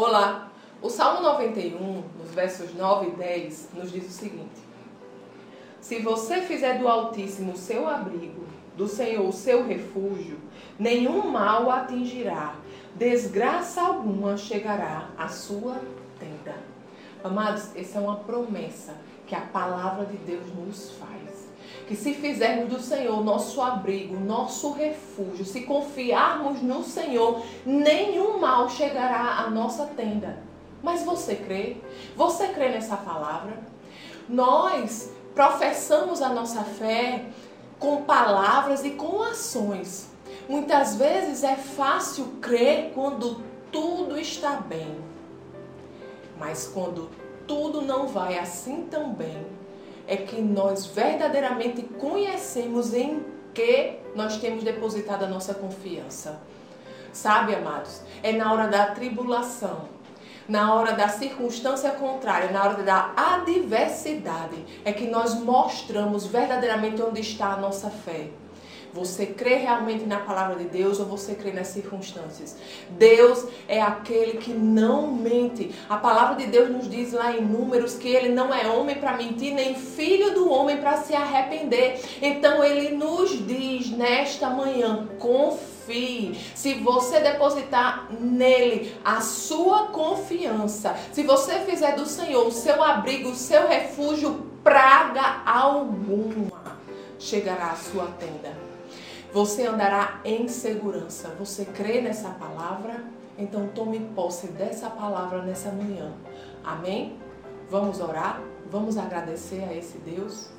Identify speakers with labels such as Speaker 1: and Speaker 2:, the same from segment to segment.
Speaker 1: Olá! O Salmo 91, nos versos 9 e 10, nos diz o seguinte: Se você fizer do Altíssimo seu abrigo, do Senhor seu refúgio, nenhum mal atingirá, desgraça alguma chegará à sua tenda. Amados, essa é uma promessa que a palavra de Deus nos faz. Que se fizermos do Senhor nosso abrigo, nosso refúgio, se confiarmos no Senhor, nenhum mal chegará à nossa tenda. Mas você crê? Você crê nessa palavra? Nós professamos a nossa fé com palavras e com ações. Muitas vezes é fácil crer quando tudo está bem. Mas quando tudo não vai assim tão bem, é que nós verdadeiramente conhecemos em que nós temos depositado a nossa confiança. Sabe, amados, é na hora da tribulação, na hora da circunstância contrária, na hora da adversidade, é que nós mostramos verdadeiramente onde está a nossa fé. Você crê realmente na palavra de Deus ou você crê nas circunstâncias? Deus é aquele que não mente. A palavra de Deus nos diz lá em Números que ele não é homem para mentir, nem filho do homem para se arrepender. Então ele nos diz nesta manhã: confie. Se você depositar nele a sua confiança, se você fizer do Senhor o seu abrigo, o seu refúgio, praga alguma chegará à sua tenda você andará em segurança. Você crê nessa palavra? Então tome posse dessa palavra nessa manhã. Amém? Vamos orar? Vamos agradecer a esse Deus?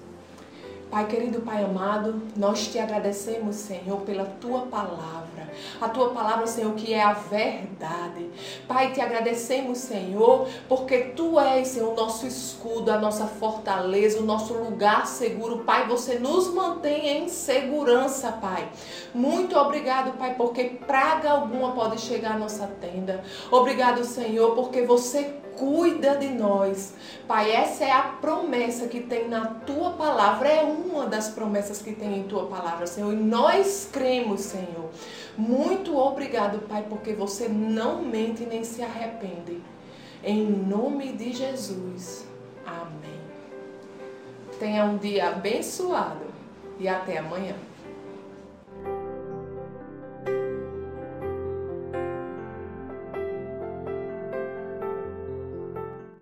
Speaker 1: Pai querido, Pai amado, nós te agradecemos, Senhor, pela tua palavra. A tua palavra, Senhor, que é a verdade. Pai, te agradecemos, Senhor, porque tu és, Senhor, o nosso escudo, a nossa fortaleza, o nosso lugar seguro. Pai, você nos mantém em segurança, Pai. Muito obrigado, Pai, porque praga alguma pode chegar à nossa tenda. Obrigado, Senhor, porque você cuida de nós. Pai, essa é a promessa que tem na tua palavra, é uma das promessas que tem em tua palavra, Senhor. E nós cremos, Senhor. Muito obrigado, Pai, porque você não mente nem se arrepende. Em nome de Jesus. Amém. Tenha um dia abençoado e até amanhã.